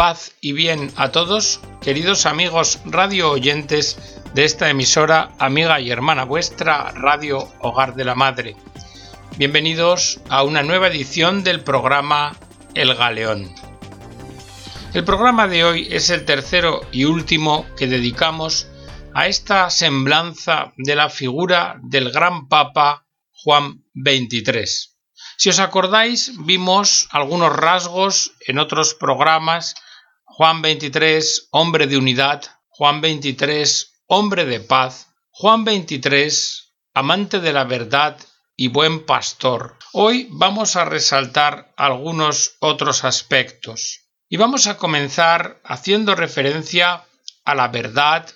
Paz y bien a todos, queridos amigos radio oyentes de esta emisora, amiga y hermana vuestra, Radio Hogar de la Madre. Bienvenidos a una nueva edición del programa El Galeón. El programa de hoy es el tercero y último que dedicamos a esta semblanza de la figura del gran Papa Juan XXIII. Si os acordáis, vimos algunos rasgos en otros programas. Juan 23, hombre de unidad. Juan 23, hombre de paz. Juan 23, amante de la verdad y buen pastor. Hoy vamos a resaltar algunos otros aspectos. Y vamos a comenzar haciendo referencia a la verdad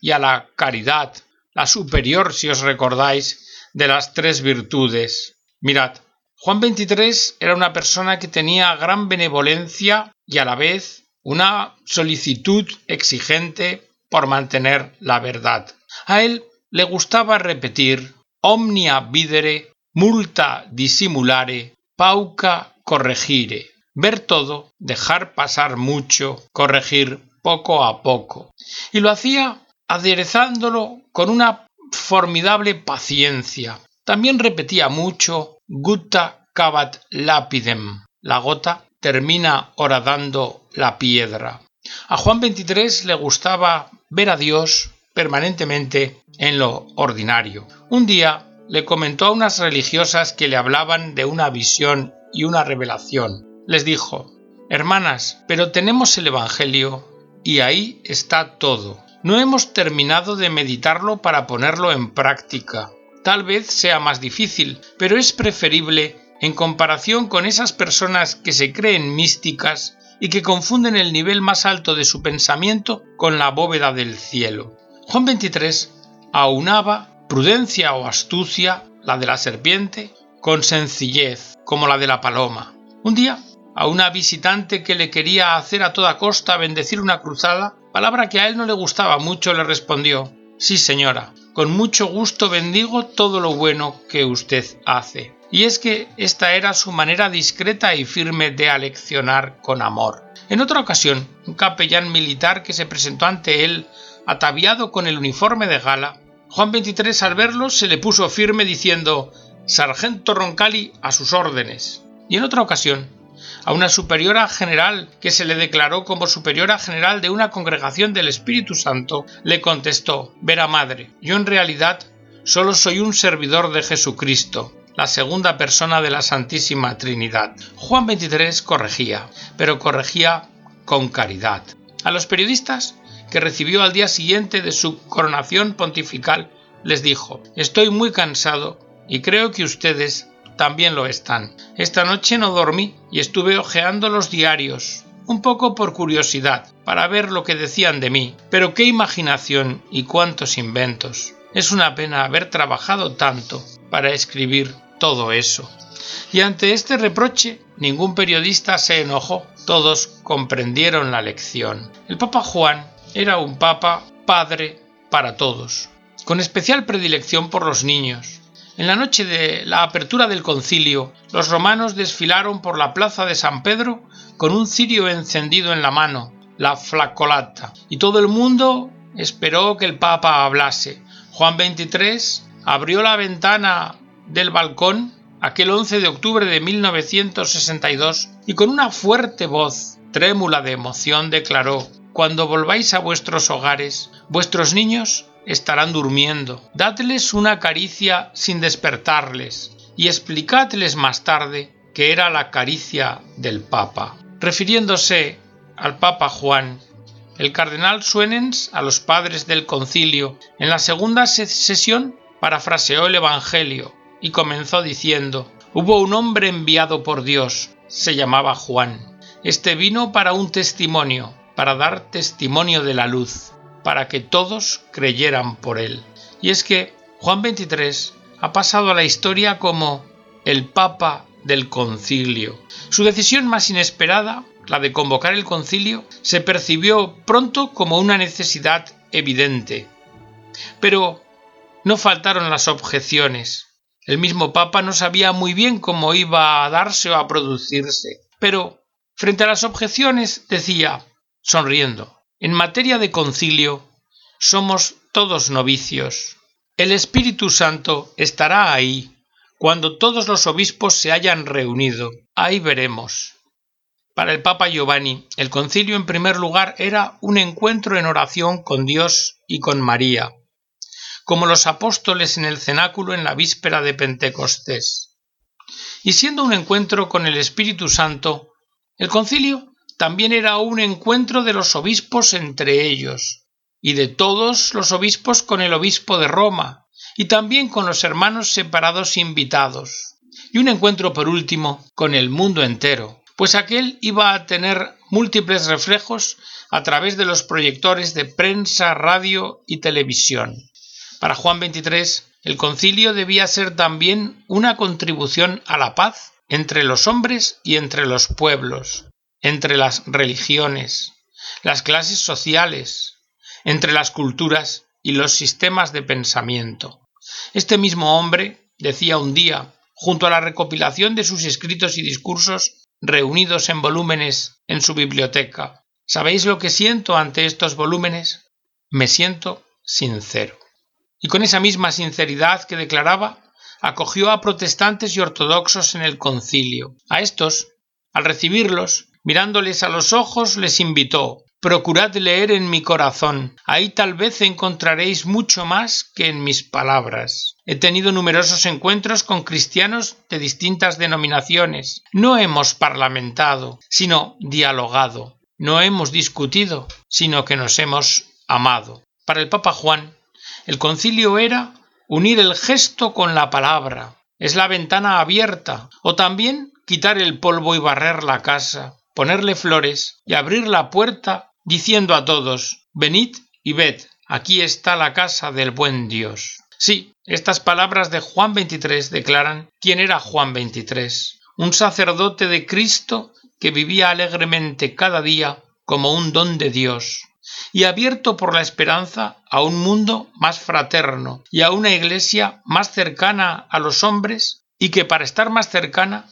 y a la caridad, la superior, si os recordáis, de las tres virtudes. Mirad, Juan XXIII era una persona que tenía gran benevolencia y a la vez una solicitud exigente por mantener la verdad. A él le gustaba repetir omnia videre, multa dissimulare, pauca corregire. Ver todo, dejar pasar mucho, corregir poco a poco. Y lo hacía aderezándolo con una formidable paciencia. También repetía mucho gutta cavat lapidem. La gota termina horadando la piedra. A Juan XXIII le gustaba ver a Dios permanentemente en lo ordinario. Un día le comentó a unas religiosas que le hablaban de una visión y una revelación. Les dijo Hermanas, pero tenemos el Evangelio y ahí está todo. No hemos terminado de meditarlo para ponerlo en práctica. Tal vez sea más difícil, pero es preferible en comparación con esas personas que se creen místicas y que confunden el nivel más alto de su pensamiento con la bóveda del cielo. Juan XXIII aunaba prudencia o astucia, la de la serpiente, con sencillez, como la de la paloma. Un día, a una visitante que le quería hacer a toda costa bendecir una cruzada, palabra que a él no le gustaba mucho, le respondió Sí, señora, con mucho gusto bendigo todo lo bueno que usted hace. Y es que esta era su manera discreta y firme de aleccionar con amor. En otra ocasión, un capellán militar que se presentó ante él, ataviado con el uniforme de gala, Juan XXIII al verlo se le puso firme diciendo Sargento Roncali a sus órdenes. Y en otra ocasión, a una superiora general que se le declaró como superiora general de una congregación del Espíritu Santo, le contestó Vera Madre, yo en realidad solo soy un servidor de Jesucristo, la segunda persona de la Santísima Trinidad. Juan XXIII corregía, pero corregía con caridad. A los periodistas que recibió al día siguiente de su coronación pontifical, les dijo Estoy muy cansado y creo que ustedes también lo están. Esta noche no dormí y estuve hojeando los diarios, un poco por curiosidad, para ver lo que decían de mí. Pero qué imaginación y cuántos inventos. Es una pena haber trabajado tanto para escribir todo eso. Y ante este reproche, ningún periodista se enojó. Todos comprendieron la lección. El Papa Juan era un Papa padre para todos, con especial predilección por los niños en la noche de la apertura del concilio, los romanos desfilaron por la plaza de San Pedro con un cirio encendido en la mano, la flacolata, y todo el mundo esperó que el Papa hablase. Juan XXIII abrió la ventana del balcón aquel 11 de octubre de 1962 y con una fuerte voz, trémula de emoción, declaró Cuando volváis a vuestros hogares, vuestros niños estarán durmiendo. Dadles una caricia sin despertarles y explicadles más tarde que era la caricia del Papa. Refiriéndose al Papa Juan, el cardenal Suenens a los padres del concilio en la segunda sesión parafraseó el Evangelio y comenzó diciendo Hubo un hombre enviado por Dios, se llamaba Juan. Este vino para un testimonio, para dar testimonio de la luz para que todos creyeran por él. Y es que Juan XXIII ha pasado a la historia como el Papa del concilio. Su decisión más inesperada, la de convocar el concilio, se percibió pronto como una necesidad evidente. Pero no faltaron las objeciones. El mismo Papa no sabía muy bien cómo iba a darse o a producirse. Pero, frente a las objeciones, decía, sonriendo. En materia de concilio, somos todos novicios. El Espíritu Santo estará ahí cuando todos los obispos se hayan reunido. Ahí veremos. Para el Papa Giovanni, el concilio en primer lugar era un encuentro en oración con Dios y con María, como los apóstoles en el cenáculo en la víspera de Pentecostés. Y siendo un encuentro con el Espíritu Santo, el concilio también era un encuentro de los obispos entre ellos, y de todos los obispos con el obispo de Roma, y también con los hermanos separados invitados, y un encuentro por último con el mundo entero, pues aquel iba a tener múltiples reflejos a través de los proyectores de prensa, radio y televisión. Para Juan XXIII, el concilio debía ser también una contribución a la paz entre los hombres y entre los pueblos, entre las religiones, las clases sociales, entre las culturas y los sistemas de pensamiento. Este mismo hombre decía un día, junto a la recopilación de sus escritos y discursos reunidos en volúmenes en su biblioteca, ¿sabéis lo que siento ante estos volúmenes? Me siento sincero. Y con esa misma sinceridad que declaraba, acogió a protestantes y ortodoxos en el concilio. A estos, al recibirlos, mirándoles a los ojos, les invitó Procurad leer en mi corazón, ahí tal vez encontraréis mucho más que en mis palabras. He tenido numerosos encuentros con cristianos de distintas denominaciones. No hemos parlamentado, sino dialogado. No hemos discutido, sino que nos hemos amado. Para el Papa Juan, el concilio era unir el gesto con la palabra. Es la ventana abierta, o también quitar el polvo y barrer la casa, ponerle flores y abrir la puerta diciendo a todos Venid y ved, aquí está la casa del buen Dios. Sí, estas palabras de Juan 23 declaran quién era Juan 23, un sacerdote de Cristo que vivía alegremente cada día como un don de Dios, y abierto por la esperanza a un mundo más fraterno y a una iglesia más cercana a los hombres y que para estar más cercana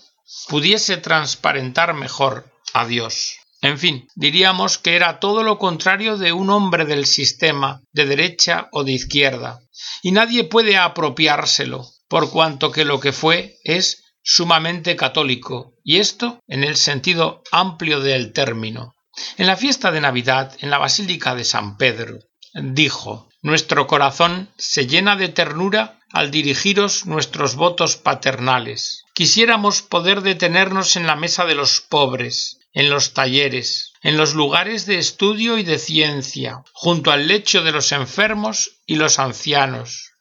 pudiese transparentar mejor a Dios. En fin, diríamos que era todo lo contrario de un hombre del sistema, de derecha o de izquierda, y nadie puede apropiárselo, por cuanto que lo que fue es sumamente católico, y esto en el sentido amplio del término. En la fiesta de Navidad, en la Basílica de San Pedro, dijo Nuestro corazón se llena de ternura al dirigiros nuestros votos paternales. Quisiéramos poder detenernos en la mesa de los pobres, en los talleres, en los lugares de estudio y de ciencia, junto al lecho de los enfermos y los ancianos,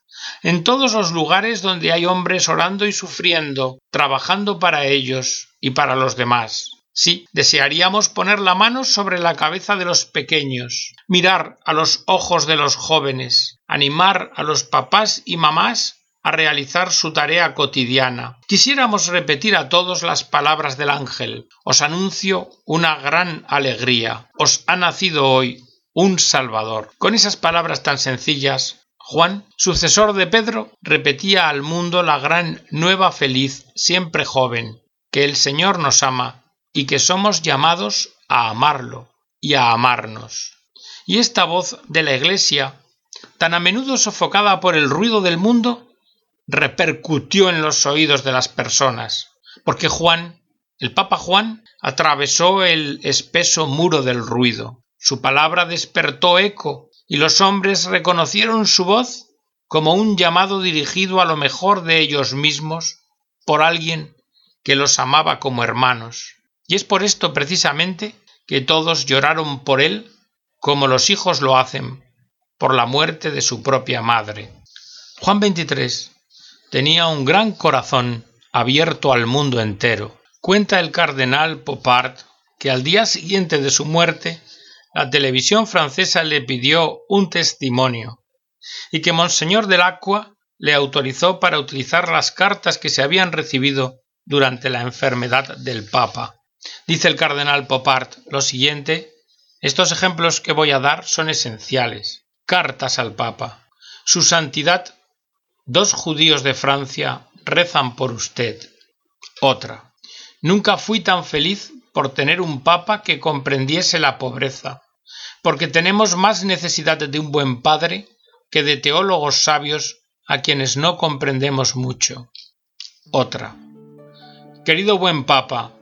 en todos los lugares donde hay hombres orando y sufriendo, trabajando para ellos y para los demás. Sí, desearíamos poner la mano sobre la cabeza de los pequeños, mirar a los ojos de los jóvenes, animar a los papás y mamás a realizar su tarea cotidiana. Quisiéramos repetir a todos las palabras del ángel. Os anuncio una gran alegría. Os ha nacido hoy un Salvador. Con esas palabras tan sencillas, Juan, sucesor de Pedro, repetía al mundo la gran nueva feliz, siempre joven, que el Señor nos ama y que somos llamados a amarlo y a amarnos. Y esta voz de la Iglesia, tan a menudo sofocada por el ruido del mundo, repercutió en los oídos de las personas, porque Juan, el Papa Juan, atravesó el espeso muro del ruido. Su palabra despertó eco y los hombres reconocieron su voz como un llamado dirigido a lo mejor de ellos mismos por alguien que los amaba como hermanos. Y es por esto precisamente que todos lloraron por él como los hijos lo hacen por la muerte de su propia madre. Juan 23 tenía un gran corazón abierto al mundo entero. Cuenta el cardenal Popart que al día siguiente de su muerte la televisión francesa le pidió un testimonio y que Monseñor del Acqua le autorizó para utilizar las cartas que se habían recibido durante la enfermedad del Papa. Dice el cardenal Popart lo siguiente estos ejemplos que voy a dar son esenciales. Cartas al Papa. Su Santidad Dos judíos de Francia rezan por usted. Otra. Nunca fui tan feliz por tener un papa que comprendiese la pobreza, porque tenemos más necesidad de un buen padre que de teólogos sabios a quienes no comprendemos mucho. Otra. Querido buen papa,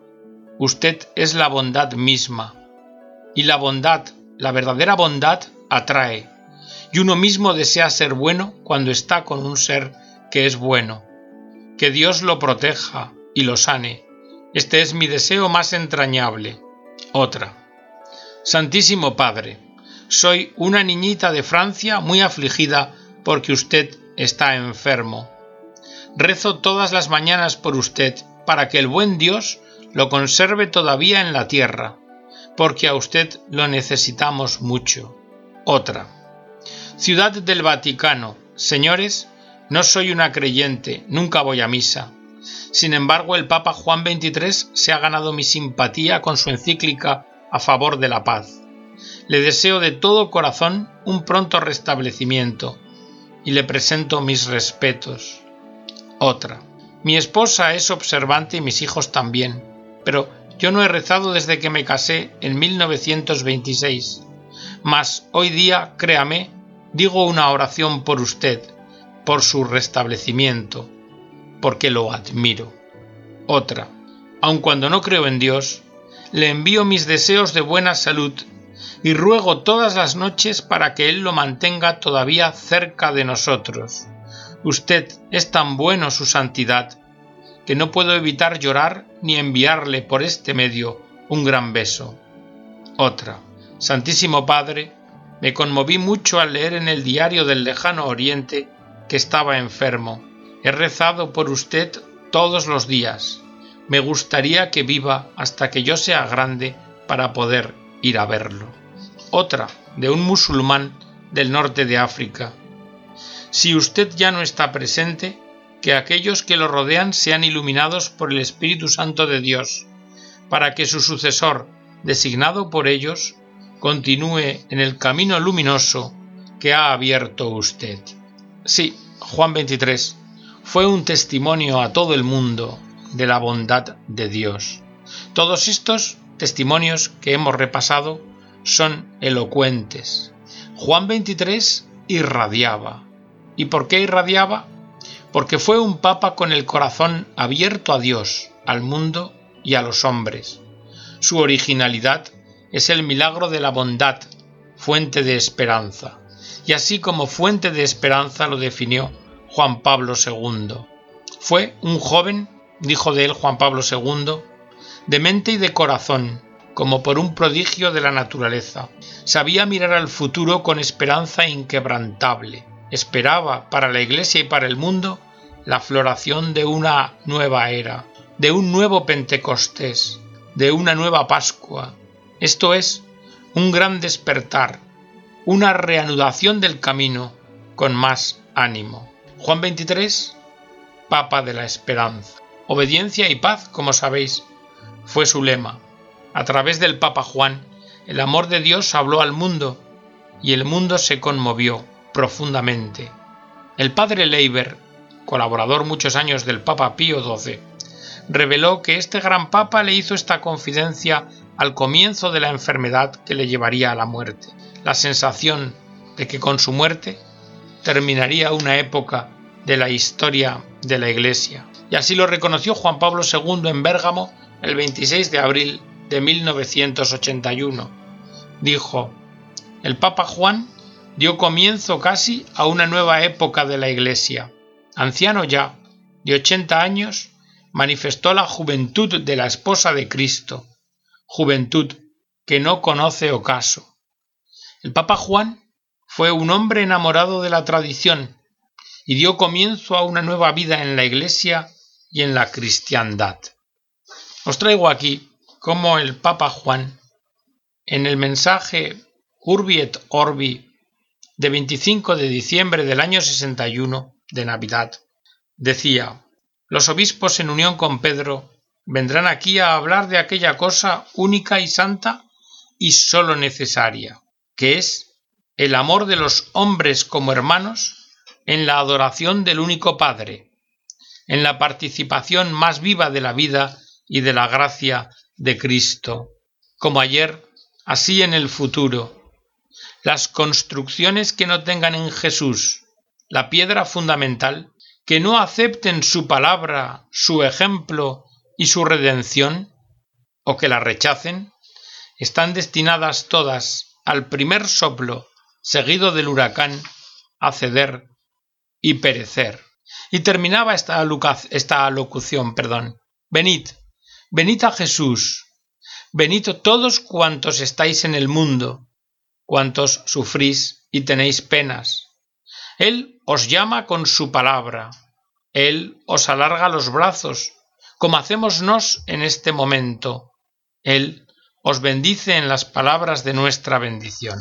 usted es la bondad misma, y la bondad, la verdadera bondad, atrae, y uno mismo desea ser bueno cuando está con un ser que es bueno. Que Dios lo proteja y lo sane. Este es mi deseo más entrañable. Otra. Santísimo Padre, soy una niñita de Francia muy afligida porque usted está enfermo. Rezo todas las mañanas por usted para que el buen Dios lo conserve todavía en la tierra, porque a usted lo necesitamos mucho. Otra. Ciudad del Vaticano. Señores, no soy una creyente, nunca voy a misa. Sin embargo, el Papa Juan XXIII se ha ganado mi simpatía con su encíclica a favor de la paz. Le deseo de todo corazón un pronto restablecimiento y le presento mis respetos. Otra. Mi esposa es observante y mis hijos también, pero yo no he rezado desde que me casé en 1926. Mas hoy día, créame, digo una oración por usted, por su restablecimiento, porque lo admiro. Otra. Aun cuando no creo en Dios, le envío mis deseos de buena salud y ruego todas las noches para que Él lo mantenga todavía cerca de nosotros. Usted es tan bueno, su santidad, que no puedo evitar llorar ni enviarle por este medio un gran beso. Otra. Santísimo Padre, me conmoví mucho al leer en el diario del lejano Oriente que estaba enfermo. He rezado por usted todos los días. Me gustaría que viva hasta que yo sea grande para poder ir a verlo. Otra, de un musulmán del norte de África. Si usted ya no está presente, que aquellos que lo rodean sean iluminados por el Espíritu Santo de Dios, para que su sucesor, designado por ellos, continúe en el camino luminoso que ha abierto usted. Sí, Juan 23 fue un testimonio a todo el mundo de la bondad de Dios. Todos estos testimonios que hemos repasado son elocuentes. Juan 23 irradiaba. ¿Y por qué irradiaba? Porque fue un papa con el corazón abierto a Dios, al mundo y a los hombres. Su originalidad es el milagro de la bondad, fuente de esperanza. Y así como fuente de esperanza lo definió Juan Pablo II. Fue un joven, dijo de él Juan Pablo II, de mente y de corazón, como por un prodigio de la naturaleza. Sabía mirar al futuro con esperanza inquebrantable. Esperaba para la Iglesia y para el mundo la floración de una nueva era, de un nuevo Pentecostés, de una nueva Pascua, esto es, un gran despertar, una reanudación del camino con más ánimo. Juan 23, Papa de la Esperanza. Obediencia y paz, como sabéis, fue su lema. A través del Papa Juan, el amor de Dios habló al mundo y el mundo se conmovió profundamente. El padre Leiber, colaborador muchos años del Papa Pío XII, reveló que este gran papa le hizo esta confidencia al comienzo de la enfermedad que le llevaría a la muerte, la sensación de que con su muerte terminaría una época de la historia de la Iglesia. Y así lo reconoció Juan Pablo II en Bérgamo el 26 de abril de 1981. Dijo, el Papa Juan dio comienzo casi a una nueva época de la Iglesia. Anciano ya, de 80 años, manifestó la juventud de la esposa de Cristo, juventud que no conoce ocaso. El Papa Juan fue un hombre enamorado de la tradición y dio comienzo a una nueva vida en la Iglesia y en la cristiandad. Os traigo aquí cómo el Papa Juan, en el mensaje Urbi et Orbi de 25 de diciembre del año 61 de Navidad, decía, los obispos en unión con Pedro vendrán aquí a hablar de aquella cosa única y santa y sólo necesaria, que es el amor de los hombres como hermanos en la adoración del único Padre, en la participación más viva de la vida y de la gracia de Cristo, como ayer, así en el futuro. Las construcciones que no tengan en Jesús la piedra fundamental, que no acepten su palabra, su ejemplo y su redención, o que la rechacen, están destinadas todas al primer soplo seguido del huracán a ceder y perecer. Y terminaba esta, esta locución, perdón. Venid, venid a Jesús, venid todos cuantos estáis en el mundo, cuantos sufrís y tenéis penas. Él os llama con su palabra, Él os alarga los brazos, como hacemos nos en este momento. Él os bendice en las palabras de nuestra bendición.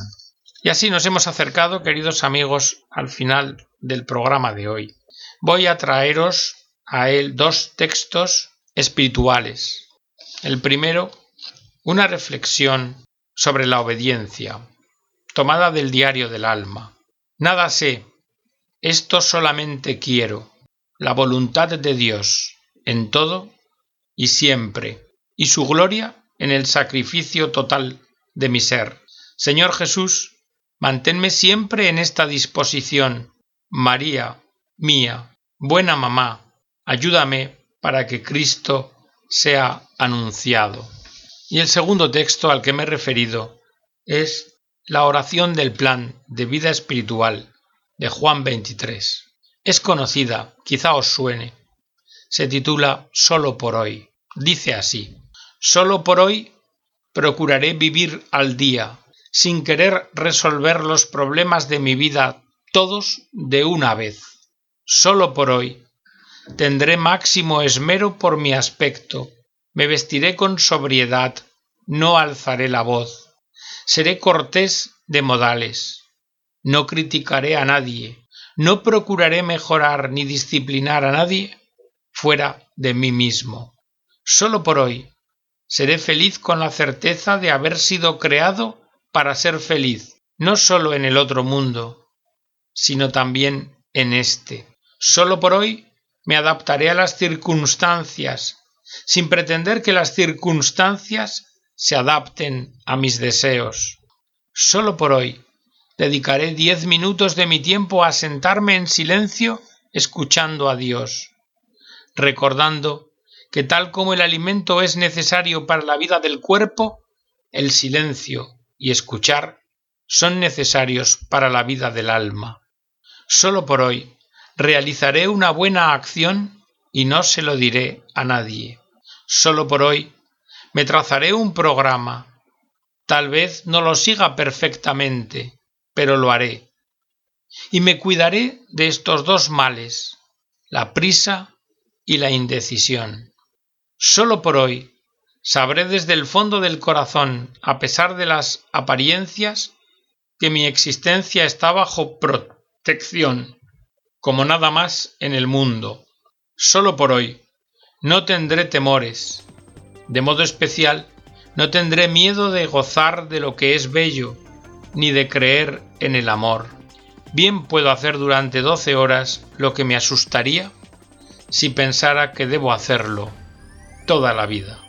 Y así nos hemos acercado, queridos amigos, al final del programa de hoy. Voy a traeros a él dos textos espirituales. El primero, una reflexión sobre la obediencia, tomada del diario del alma. Nada sé, esto solamente quiero, la voluntad de Dios en todo y siempre, y su gloria en el sacrificio total de mi ser. Señor Jesús, manténme siempre en esta disposición. María, mía, buena mamá, ayúdame para que Cristo sea anunciado. Y el segundo texto al que me he referido es la oración del plan de vida espiritual de Juan 23. Es conocida, quizá os suene. Se titula Solo por hoy. Dice así, Solo por hoy procuraré vivir al día, sin querer resolver los problemas de mi vida todos de una vez. Solo por hoy tendré máximo esmero por mi aspecto, me vestiré con sobriedad, no alzaré la voz, seré cortés de modales, no criticaré a nadie, no procuraré mejorar ni disciplinar a nadie fuera de mí mismo. Solo por hoy seré feliz con la certeza de haber sido creado para ser feliz, no solo en el otro mundo, sino también en este. Solo por hoy me adaptaré a las circunstancias, sin pretender que las circunstancias se adapten a mis deseos. Solo por hoy dedicaré diez minutos de mi tiempo a sentarme en silencio escuchando a Dios, recordando que tal como el alimento es necesario para la vida del cuerpo, el silencio y escuchar son necesarios para la vida del alma. Solo por hoy realizaré una buena acción y no se lo diré a nadie. Solo por hoy me trazaré un programa. Tal vez no lo siga perfectamente, pero lo haré. Y me cuidaré de estos dos males, la prisa y la indecisión. Solo por hoy sabré desde el fondo del corazón, a pesar de las apariencias, que mi existencia está bajo protección, como nada más en el mundo. Solo por hoy no tendré temores. De modo especial, no tendré miedo de gozar de lo que es bello, ni de creer en el amor. Bien puedo hacer durante doce horas lo que me asustaría si pensara que debo hacerlo toda la vida.